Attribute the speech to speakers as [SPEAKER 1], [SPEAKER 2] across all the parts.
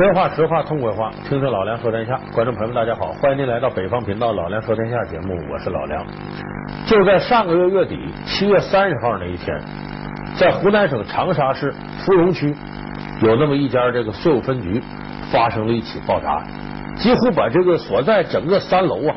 [SPEAKER 1] 真话实话痛快话，听听老梁说天下。观众朋友们，大家好，欢迎您来到北方频道《老梁说天下》节目，我是老梁。就在上个月月底，七月三十号那一天，在湖南省长沙市芙蓉区有那么一家这个税务分局发生了一起爆炸案，几乎把这个所在整个三楼啊。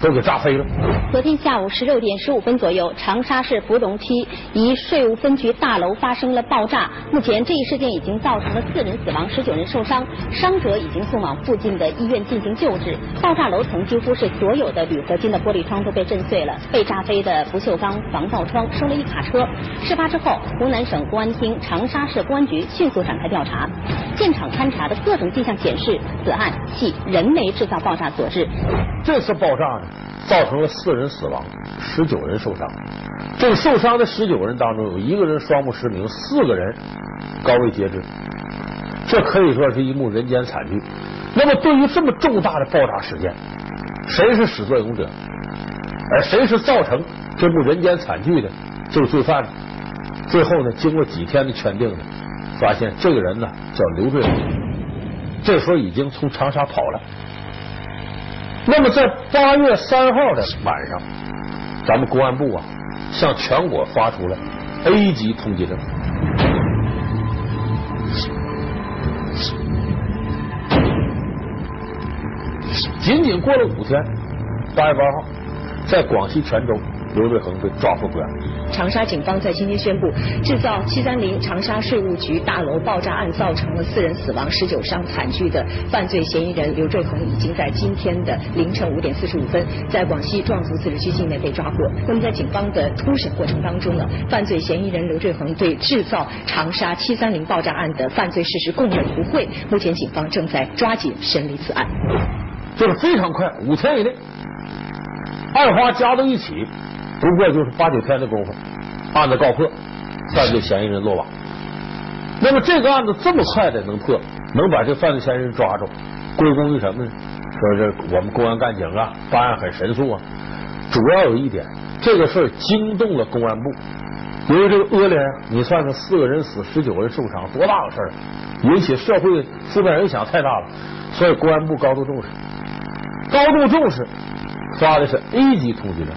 [SPEAKER 1] 都给炸飞了。
[SPEAKER 2] 昨天下午十六点十五分左右，长沙市芙蓉区一税务分局大楼发生了爆炸。目前这一事件已经造成了四人死亡，十九人受伤，伤者已经送往附近的医院进行救治。爆炸楼层几乎是所有的铝合金的玻璃窗都被震碎了，被炸飞的不锈钢防爆窗收了一卡车。事发之后，湖南省公安厅、长沙市公安局迅速展开调查。现场勘查的各种迹象显示，此案系人为制造爆炸所致。
[SPEAKER 1] 这次爆炸呢？造成了四人死亡，十九人受伤。这个受伤的十九人当中，有一个人双目失明，四个人高位截肢。这可以说是一幕人间惨剧。那么，对于这么重大的爆炸事件，谁是始作俑者？而谁是造成这部人间惨剧的这个罪犯？最后呢，经过几天的圈定呢，发现这个人呢叫刘瑞恒，这时候已经从长沙跑了。那么，在八月三号的晚上，咱们公安部啊向全国发出了 A 级通缉令。仅仅过了五天，八月八号，在广西全州。刘瑞恒被抓获归案。
[SPEAKER 2] 长沙警方在今天宣布，制造七三零长沙税务局大楼爆炸案造成了四人死亡、十九伤惨剧的犯罪嫌疑人刘瑞恒，已经在今天的凌晨五点四十五分，在广西壮族自治区境内被抓获。那么在警方的突审过程当中呢，犯罪嫌疑人刘瑞恒对制造长沙七三零爆炸案的犯罪事实供认不讳。目前警方正在抓紧审理此案。
[SPEAKER 1] 就是非常快，五天以内，二花加到一起。不过就是八九天的功夫，案子告破，犯罪嫌疑人落网。那么这个案子这么快的能破，能把这犯罪嫌疑人抓住，归功于什么呢？说是我们公安干警啊，办案很神速啊。主要有一点，这个事儿惊动了公安部。由于这个恶劣，你算算四个人死，十九人受伤，多大个事儿，引起社会负面影响太大了，所以公安部高度重视，高度重视，发的是 A 级通缉令。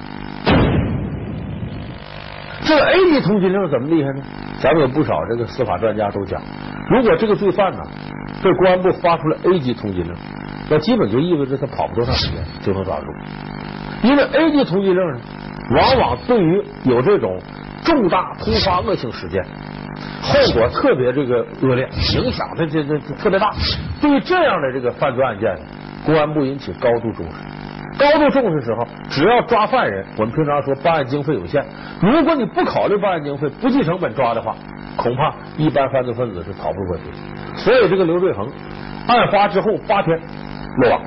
[SPEAKER 1] 这个 A 级通缉令怎么厉害呢？咱们有不少这个司法专家都讲，如果这个罪犯呢被公安部发出了 A 级通缉令，那基本就意味着他跑不多长时间就能抓住。因为 A 级通缉令呢，往往对于有这种重大突发恶性事件，后果特别这个恶劣，影响的这这特别大。对于这样的这个犯罪案件，公安部引起高度重视。高度重视时候，只要抓犯人，我们平常说办案经费有限，如果你不考虑办案经费，不计成本抓的话，恐怕一般犯罪分子是逃不过去。所以这个刘瑞恒案发之后八天落网，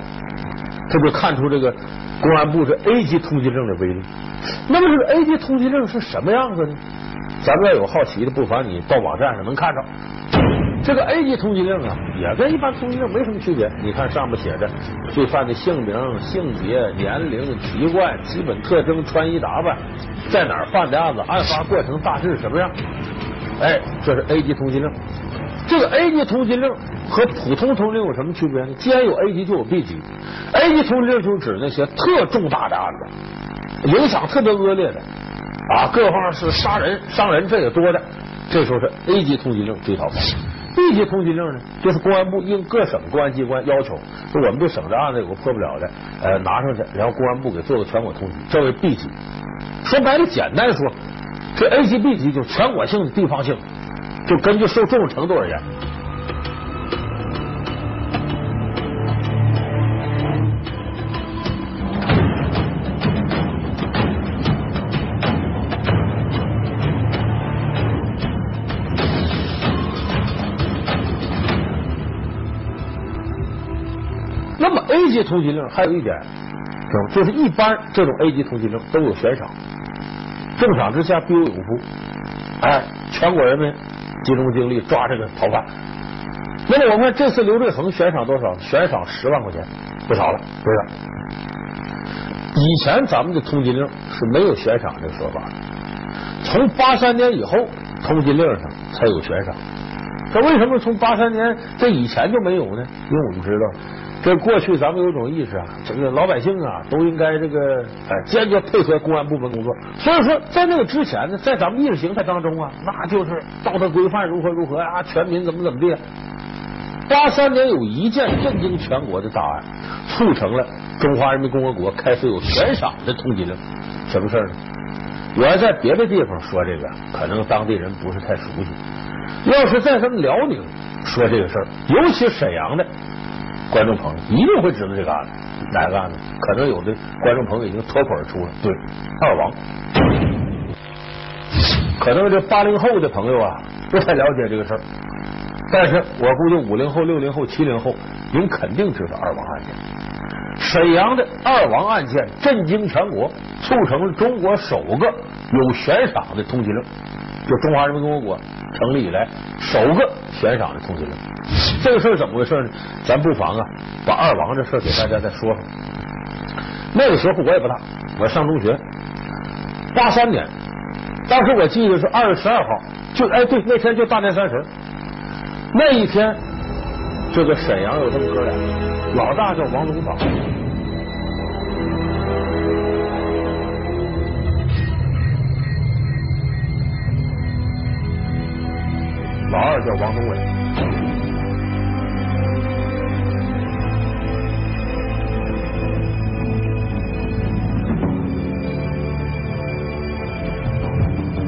[SPEAKER 1] 这就看出这个公安部这 A 级通缉令的威力。那么这个 A 级通缉令是什么样子呢？咱们要有好奇的，不妨你到网站上能看着。这个 A 级通缉令啊，也跟一般通缉令没什么区别。你看上面写着罪犯的姓名、性别、年龄、籍贯、基本特征、穿衣打扮，在哪儿犯的案子，案发过程大致什么样。哎，这是 A 级通缉令。这个 A 级通缉令和普通通缉令有什么区别呢？既然有 A 级，就有 B 级。A 级通缉令就是指那些特重大的案子，影响特别恶劣的啊，各方是杀人、伤人这也多的，这时候是 A 级通缉令追逃犯。B 级通缉令呢，就是公安部应各省公安机关要求，说我们这省的案子有个破不了的，呃，拿上去，然后公安部给做个全国通缉，这为 B 级。说白了，简单说，这 A 级、B 级就全国性的、地方性，就根据受重视程度而言。A 级通缉令还有一点，就是一般这种 A 级通缉令都有悬赏，重赏之下必有勇夫。哎，全国人民集中精力抓这个逃犯。那么我们这次刘瑞恒悬赏多少？悬赏十万块钱，不少了，不是？以前咱们的通缉令是没有悬赏这个说法的，从八三年以后，通缉令上才有悬赏。这为什么从八三年这以前就没有呢？因为我们知道，这过去咱们有一种意识啊，这个老百姓啊都应该这个哎坚决配合公安部门工作。所以说，在那个之前呢，在咱们意识形态当中啊，那就是道德规范如何如何啊，全民怎么怎么地。八三年有一件震惊全国的大案，促成了中华人民共和国开始有悬赏的通缉令。什么事呢？我要在别的地方说这个，可能当地人不是太熟悉。要是在咱们辽宁说这个事儿，尤其沈阳的观众朋友一定会知道这个案子，哪个案子？可能有的观众朋友已经脱口而出了，对，二王。可能这八零后的朋友啊不太了解这个事儿，但是我估计五零后、六零后、七零后，您肯定知道二王案件。沈阳的二王案件震惊全国，促成了中国首个有悬赏的通缉令，就中华人民共和国成立以来首个悬赏的通缉令。这个事儿怎么回事呢？咱不妨啊，把二王这事给大家再说说。那个时候我也不大，我上中学，八三年，当时我记得是二月十二号，就哎对，那天就大年三十，那一天，这个沈阳有这么哥俩，老大叫王东宝。叫王东伟，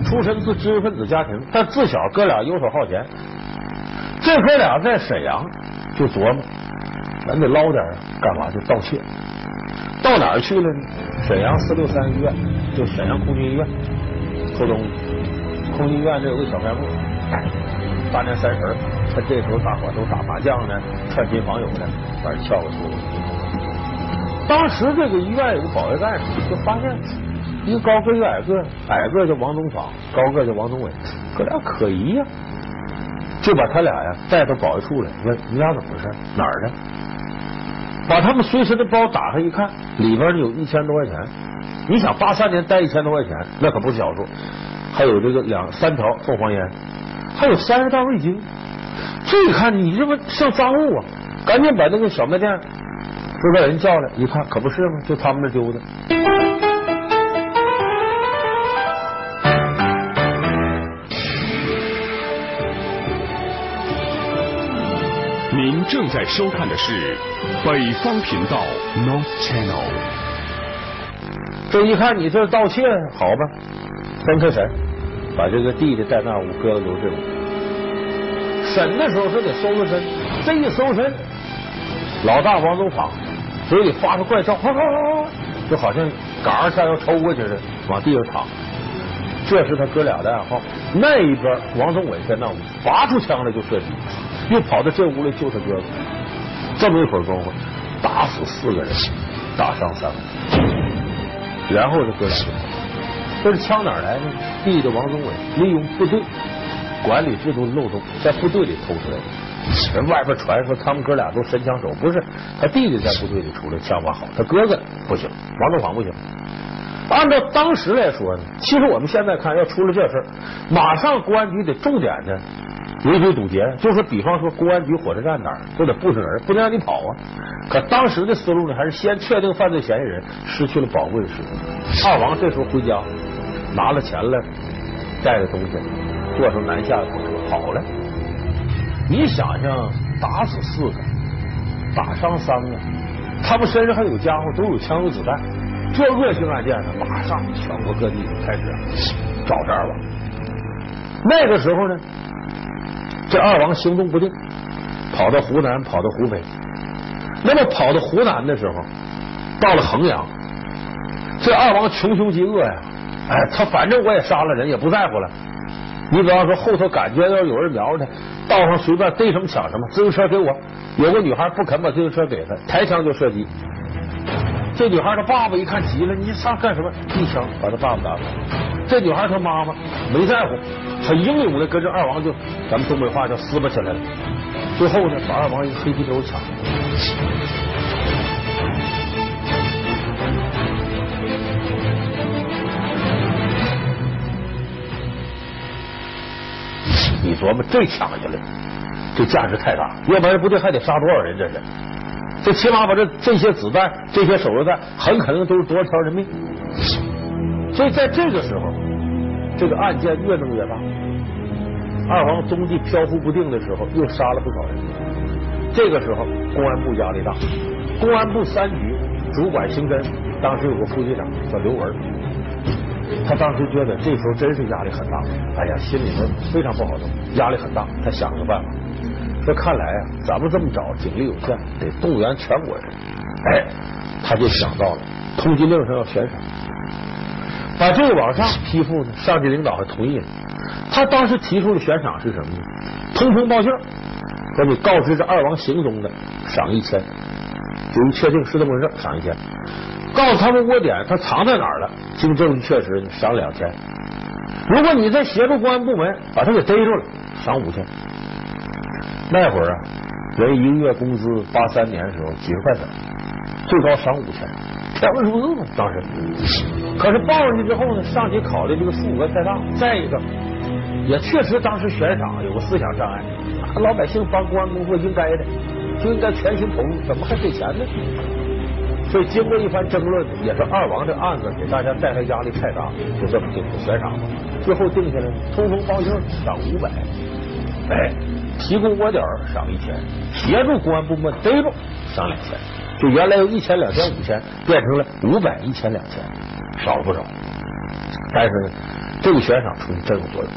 [SPEAKER 1] 出身自知识分子家庭，但自小哥俩游手好闲。这哥俩在沈阳就琢磨，咱得捞点干嘛？就盗窃。到哪儿去了呢？沈阳四六三医院，就沈阳空军医院偷东西。空军医院这有个小卖部。大年三十，他这时候大伙都打麻将呢，串亲访友呢，反正撬个出来。当时这个医院有个保卫干事，就发现一个高个一个矮个，矮个叫王东访，高个叫王东伟，哥俩可疑呀，就把他俩呀带到保卫处来，问你俩怎么回事？哪儿的？把他们随身的包打开一看，里边有一千多块钱。你想八三年带一千多块钱，那可不是小数，还有这个两三条凤凰烟。还有三十袋味精，这一看你这不像赃物啊！赶紧把那个小卖店这边人叫来，一看可不是吗？就他们那丢的。
[SPEAKER 3] 您正在收看的是北方频道 North Channel。
[SPEAKER 1] 这一看你这盗窃，好吧，分开审。把这个弟弟带那屋，哥哥留这屋。审的时候说得搜搜身，这一搜身，老大王宗访嘴里发出怪叫，就好像杆像要抽过去似的，往地上躺。这是他哥俩的暗号。那一边王宗伟在那屋拔出枪来就射击，又跑到这屋来救他哥哥。这么一会儿功夫，打死四个人，打伤三个，然后这哥俩就。这是枪哪来的？弟弟王宗伟利用部队管理制度的漏洞，在部队里偷出来的。人外边传说他们哥俩都神枪手，不是他弟弟在部队里出来枪法好，他哥哥不行，王东访不行。按照当时来说呢，其实我们现在看要出了这事，马上公安局得重点的围追堵截，就是比方说公安局火车站哪儿都得布置人，不能让你跑啊。可当时的思路呢，还是先确定犯罪嫌疑人，失去了宝贵的时间。二王这时候回家。拿了钱了，带着东西，坐上南下的火车跑了。你想想，打死四个，打伤三个，他们身上还有家伙，都有枪有子弹，这恶性案件呢，马上全国各地就开始找这儿了。那个时候呢，这二王行动不定，跑到湖南，跑到湖北。那么跑到湖南的时候，到了衡阳，这二王穷凶极恶呀。哎，他反正我也杀了人，也不在乎了。你比方说后头感觉要有人瞄着他，道上随便逮什么抢什么，自行车给我。有个女孩不肯把自行车给他，抬枪就射击。这女孩她爸爸一看急了，你上干什么？一枪把他爸爸打死。这女孩她妈妈没在乎，她英勇的跟着二王就，咱们东北话叫撕巴起来了。最后呢，把二王一个黑皮兜抢了。琢磨这抢下来，这价值太大，要不然部队还得杀多少人？这是，这起码把这这些子弹、这些手榴弹，很可能都是多少条人命。所以在这个时候，这个案件越弄越大。二王踪迹飘忽不定的时候，又杀了不少人。这个时候，公安部压力大。公安部三局主管刑侦，当时有个副局长叫刘文，他当时觉得这时候真是压力很大。哎呀，心里头非常不好受，压力很大。他想了个办法，说看来啊，咱们这么找警力有限，得动员全国人。哎，他就想到了通缉令上要悬赏，把这个往上批复呢，上级领导还同意了。他当时提出的悬赏是什么呢？通风报信，说你告知这二王行踪的，赏一千；就一确定是这么回事，赏一千；告诉他们窝点，他藏在哪儿了，经证据确实，赏两千。如果你再协助公安部门把他给逮住了，赏五千。那会儿啊，人一个月工资八三年的时候几十块钱，最高赏五千，天文数字嘛，当时。可是报上去之后呢，上级考虑这个数额太大，再一个。也确实，当时悬赏有个思想障碍，老百姓帮公安工作应该的，就应该全心投入，怎么还给钱呢？所以经过一番争论，也是二王这案子给大家带来压力太大，就这么定的悬赏吧。最后定下来，通风报信赏五百，哎，提供窝点赏一千，协助公安部门逮住赏两千，就原来有一千、两千、五千，变成了五百、一千、两千，少了不少。但是呢，这个悬赏出去真有作用。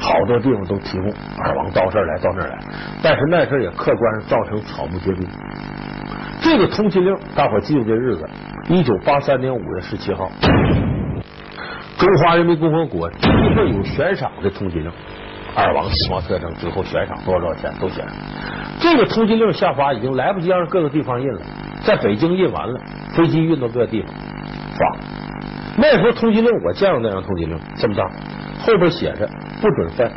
[SPEAKER 1] 好多地方都提供二王到这儿来，到那儿来，但是那事也客观上造成草木皆兵。这个通缉令，大伙记住这日子：一九八三年五月十七号，中华人民共和国第一份有悬赏的通缉令，二王死亡特征，最后悬赏多少多少钱都写上。这个通缉令下发已经来不及让各个地方印了，在北京印完了，飞机运到各个地方发。那时候通缉令我见过那张通缉令，这么大，后边写着。不准翻，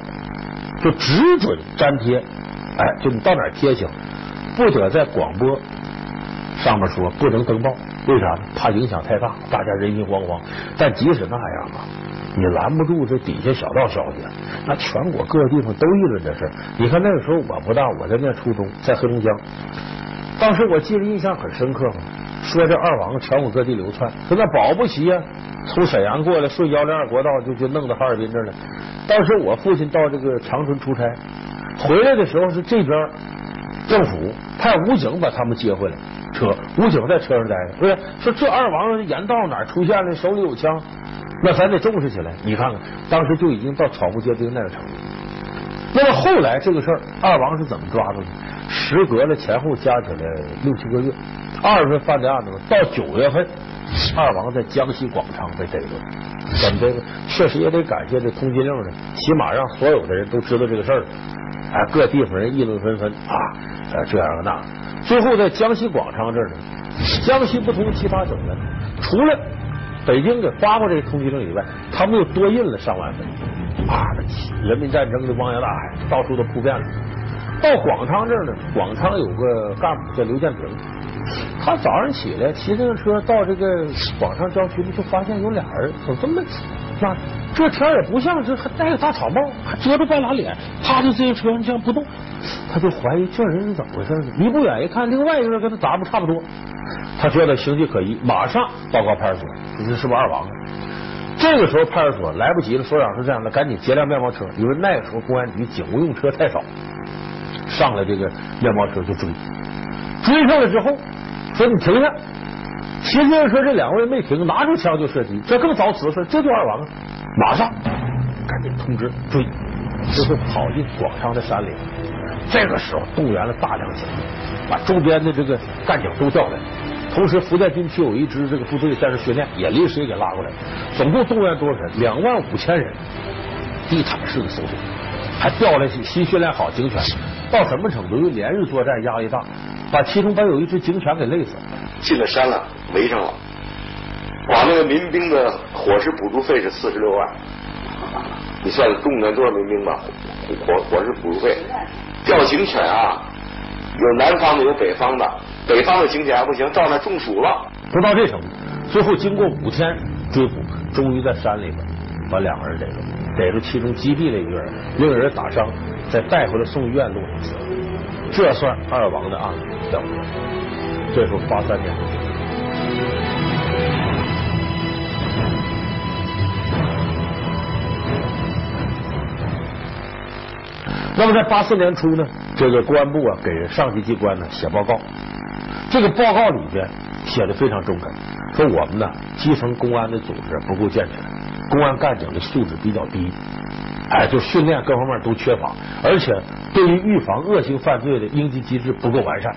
[SPEAKER 1] 就只准粘贴。哎，就你到哪贴行，不得在广播上面说，不能登报。为啥呢？怕影响太大，大家人心惶惶。但即使那样啊，你拦不住这底下小道消息。那全国各个地方都议论这事。你看那个时候我不大，我在念初中，在黑龙江。当时我记得印象很深刻嘛，说这二王全国各地流窜，说那保不齐呀，从沈阳过来顺幺零二国道就就弄到哈尔滨这儿了。当时我父亲到这个长春出差，回来的时候是这边政府派武警把他们接回来，车武警在车上待着，不是说这二王沿道哪出现了，手里有枪，那咱得重视起来。你看看，当时就已经到草木皆兵那个程度。那么后来这个事儿，二王是怎么抓住的？时隔了前后加起来六七个月，二月份犯的案子，到九月份，二王在江西广昌被逮住了。怎么的？确实也得感谢这通缉令呢，起码让所有的人都知道这个事儿。哎，各地方人议论纷纷啊，这样那。最后在江西广昌这儿呢，江西不同其他省份，除了北京给发过这个通缉令以外，他们又多印了上万份。啊，人民战争的汪洋大海，到处都铺遍了。到广昌这儿呢，广昌有个干部叫刘建平。他早上起来骑自行车到这个广昌郊区里，就发现有俩人怎么这么那这天也不像是还戴个大草帽，还遮着半拉脸，趴在自行车上这样不动，他就怀疑这人是怎么回事呢？离不远一看，另外一个人跟他打扮差不多，他觉得形迹可疑，马上报告派出所，这是不是二王？这个时候派出所来不及了，所长是这样的，赶紧截辆面包车，因为那个时候公安局警务用车太少，上了这个面包车就追。追上来之后，说你停下！骑自行车这两位没停，拿出枪就射击，这更遭此事，这就二王，马上赶紧通知追，最后跑进广昌的山里。这个时候动员了大量警力，把周边的这个干警都调来，同时福建军区有一支这个部队在这训练，也临时也给拉过来，总共动员多少人？两万五千人，地毯式的搜索，还调来新训练好警犬，到什么程度？因为连日作战，压力大。把其中把有一只警犬给累死了。
[SPEAKER 4] 进了山了，围上了，把那个民兵的伙食补助费是四十六万，你算动员多少民兵吧？伙伙食补助费，调警犬啊，有南方的，有北方的，北方的警犬还不行，到那中暑了，
[SPEAKER 1] 都到这程度。最后经过五天追捕，终于在山里边把两个人逮住。逮住其中击毙了一个人，另一个人打伤，再带回来送医院路上死了。这算二王的案子了不。这时候八三年。那么在八四年初呢，这个公安部啊给上级机关呢写报告，这个报告里边写的非常中肯，说我们呢基层公安的组织不够健全，公安干警的素质比较低，哎，就训练各方面都缺乏，而且对于预防恶性犯罪的应急机制不够完善。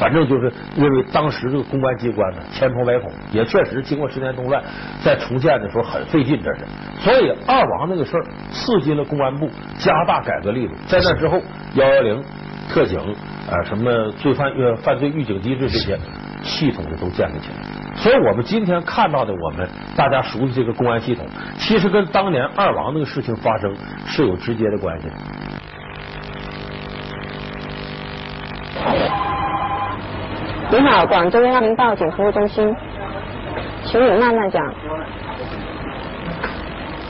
[SPEAKER 1] 反正就是认为当时这个公安机关呢千疮百孔，也确实经过十年动乱，在重建的时候很费劲，这是。所以二王那个事儿刺激了公安部加大改革力度。在那之后，幺幺零特警啊，什么罪犯呃犯罪预警机制这些系统的都建立起来。所以我们今天看到的，我们大家熟悉这个公安系统，其实跟当年二王那个事情发生是有直接的关系。
[SPEAKER 5] 你好，广州幺幺零报警服务中心，请你慢慢讲。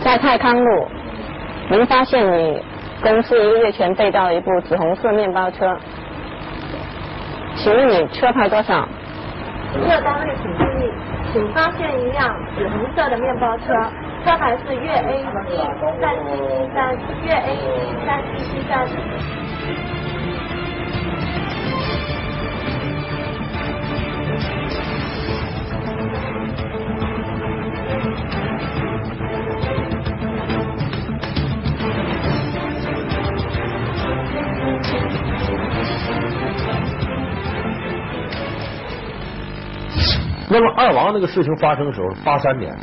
[SPEAKER 5] 在泰康路，您发现你公司一个月前被盗了一部紫红色面包车，请问你车牌多少？
[SPEAKER 6] 各单位请注意，请发现一辆紫红色的面包车，车牌是粤 A 三七七三，粤 A 三七七三。
[SPEAKER 1] 那么二王那个事情发生的时候，八三年，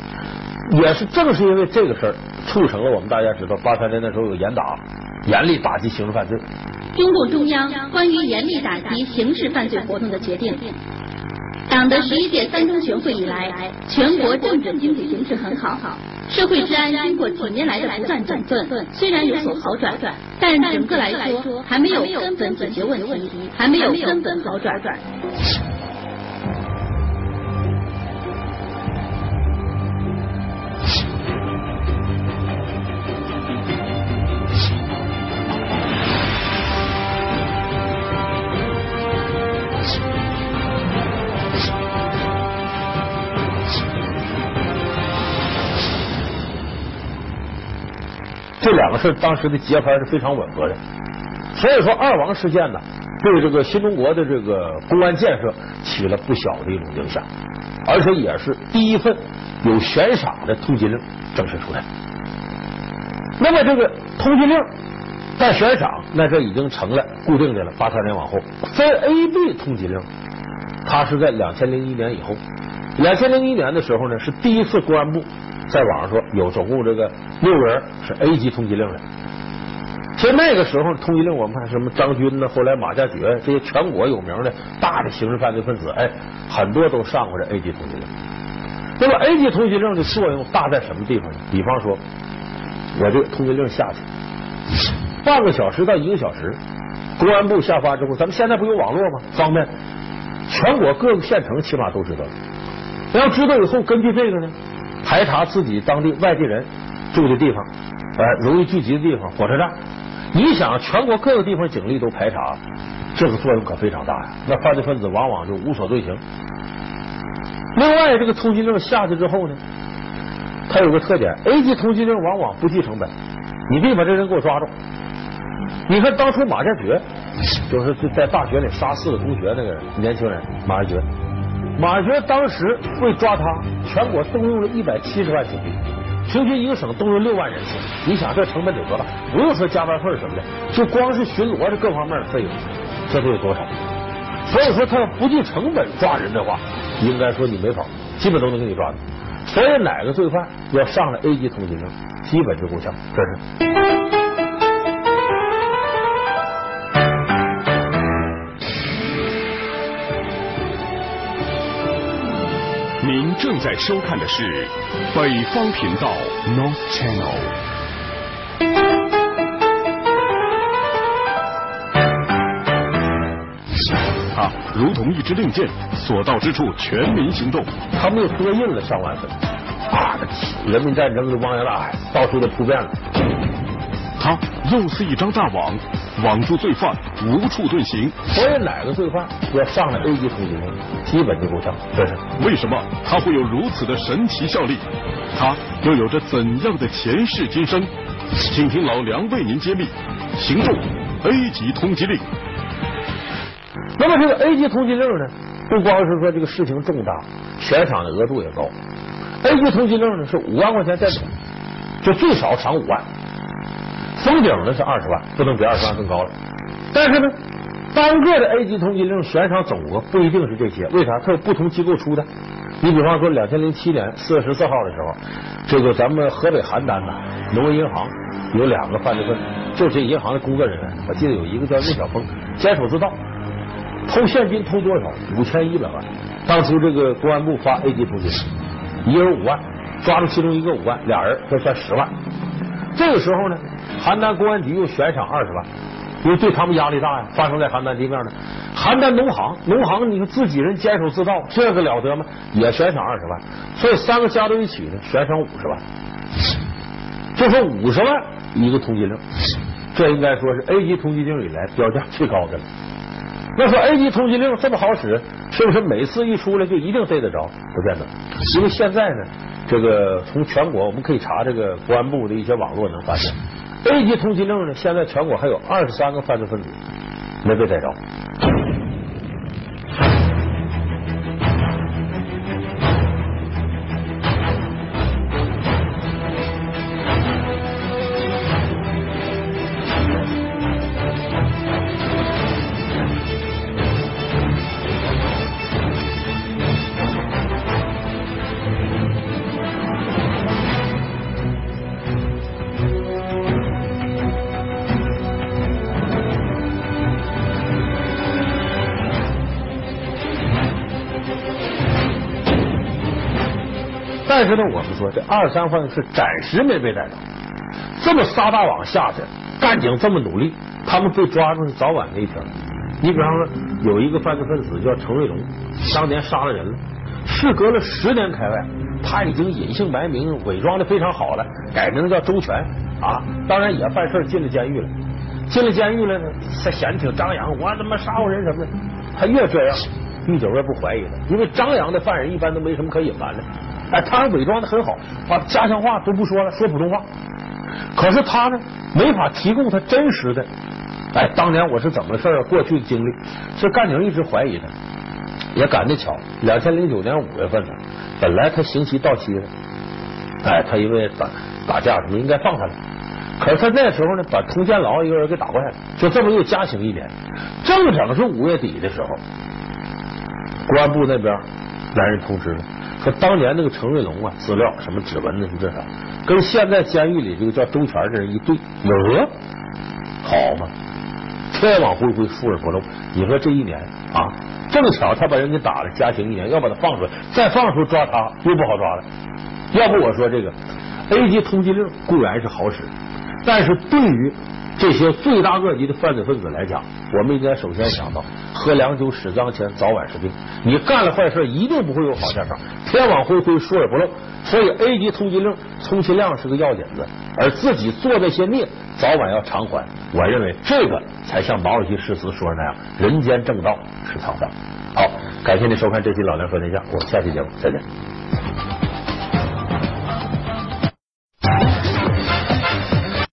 [SPEAKER 1] 也是正是因为这个事儿，促成了我们大家知道，八三年那时候有严打，严厉打击刑事犯罪。
[SPEAKER 2] 中共中央关于严厉打击刑事犯罪活动的决定。党的十一届三中全会以来，全国政治经济形势很好，社会治安经过几年来的不断整顿，虽然有所好转，但整个来说还没有根本解决问题，还没有根本好转。
[SPEAKER 1] 两个事当时的节拍是非常吻合的，所以说二王事件呢，对这个新中国的这个公安建设起了不小的一种影响，而且也是第一份有悬赏的通缉令正式出台。那么这个通缉令带悬赏，那这已经成了固定的了。八三年往后，非 A、B 通缉令，它是在两千零一年以后。两千零一年的时候呢，是第一次公安部。在网上说有总共这个六个人是 A 级通缉令的，其实那个时候通缉令我们看什么张军呢，后来马加爵这些全国有名的大的刑事犯罪分子，哎，很多都上过这 A 级通缉令。那么 A 级通缉令的作用大在什么地方呢？比方说，我这通缉令下去，半个小时到一个小时，公安部下发之后，咱们现在不有网络吗？方便，全国各个县城起码都知道。要知道以后，根据这个呢。排查自己当地外地人住的地方，呃，容易聚集的地方，火车站。你想，全国各个地方警力都排查，这个作用可非常大呀。那犯罪分子往往就无所遁形。另外，这个通缉令下去之后呢，它有个特点：A 级通缉令往往不计成本，你别把这人给我抓住。你看当初马加爵就是在大学里杀四个同学那个年轻人，马加爵。马学当时为抓他，全国动用了一百七十万警力，平均一个省动用六万人次。你想这成本得多大？不用说加班费什么的，就光是巡逻这各方面的费用，这都有多少？所以说，他要不计成本抓人的话，应该说你没法，基本都能给你抓到。所以哪个罪犯要上了 A 级通缉令，基本就够呛，这是。
[SPEAKER 3] 正在收看的是北方频道 North Channel。他如同一支令箭，所到之处全民行动。
[SPEAKER 1] 他们又多印了上万份，啊，人民战争的汪洋大海，到处都扑遍了。
[SPEAKER 3] 他又似一张大网，网住罪犯，无处遁形。
[SPEAKER 1] 所以哪个罪犯要上了 A 级通缉令，基本就够呛。这是
[SPEAKER 3] 为什么他会有如此的神奇效力？他又有着怎样的前世今生？请听老梁为您揭秘。行动 A 级通缉令。
[SPEAKER 1] 那么这个 A 级通缉令呢，不光是说这个事情重大，悬赏的额度也高。A 级通缉令呢是五万块钱在手，就最少赏五万，封顶的是二十万，不能比二十万更高了。但是呢，单个的 A 级通缉令悬赏总额不一定是这些，为啥？它有不同机构出的。你比方说，两千零七年四月十四号的时候，这个咱们河北邯郸呐，农业银行有两个犯罪分子，就是银行的工作人员，我记得有一个叫魏小峰，监守自盗，偷现金偷多少？五千一百万。当初这个公安部发 A 级通缉令，一人五万，抓住其中一个五万，俩人这算十万。这个时候呢，邯郸公安局又悬赏二十万。因为对他们压力大呀，发生在邯郸地面呢邯郸农行，农行你说自己人监守自盗，这个了得吗？也悬赏二十万，所以三个加到一起呢，悬赏五十万，就说五十万一个通缉令，这应该说是 A 级通缉令以来标价最高的了。那说 A 级通缉令这么好使，是不是每次一出来就一定逮得着？不见得，因为现在呢，这个从全国我们可以查这个公安部的一些网络能发现。A 级通缉令呢？现在全国还有二十三个犯罪分子没被逮着。是呢，我们说这二三犯是暂时没被逮到，这么撒大网下去，干警这么努力，他们被抓住是早晚的一天。你比方说，有一个犯罪分子叫程瑞龙，当年杀了人了，事隔了十年开外，他已经隐姓埋名，伪装的非常好了，改名叫周全啊。当然也犯事进了监狱了，进了监狱了呢，他显得挺张扬，我他妈杀过人什么的。他越这样，狱警越不怀疑他，因为张扬的犯人一般都没什么可隐瞒的。哎，他还伪装的很好，把家乡话都不说了，说普通话。可是他呢，没法提供他真实的。哎，当年我是怎么事儿？过去的经历，这干警一直怀疑他。也赶得巧，两千零九年五月份呢，本来他刑期到期了，哎，他因为打打架什么应该放他了。可是他那时候呢，把通县牢一个人给打坏了，就这么又加刑一年。正整是五月底的时候，公安部那边来人通知了。当年那个程瑞龙啊，资料什么指纹的什么这啥，跟现在监狱里这个叫周全的人一对，呃，好嘛，天网恢恢，疏而不漏。你说这一年啊，正巧他把人给打了，加刑一年，要把他放出来，再放出抓他又不好抓了。要不我说这个 A 级通缉令固然是好使，但是对于这些罪大恶极的犯罪分子来讲，我们应该首先想到喝凉酒、使脏钱，早晚是病。你干了坏事，一定不会有好下场。天网恢恢，疏而不漏。所以 A 级通缉令充其量是个药引子，而自己做那些孽，早晚要偿还。我认为这个才像毛主席诗词说的那样：人间正道是沧桑。好，感谢您收看这期《老梁说天下》，我们下期节目再见。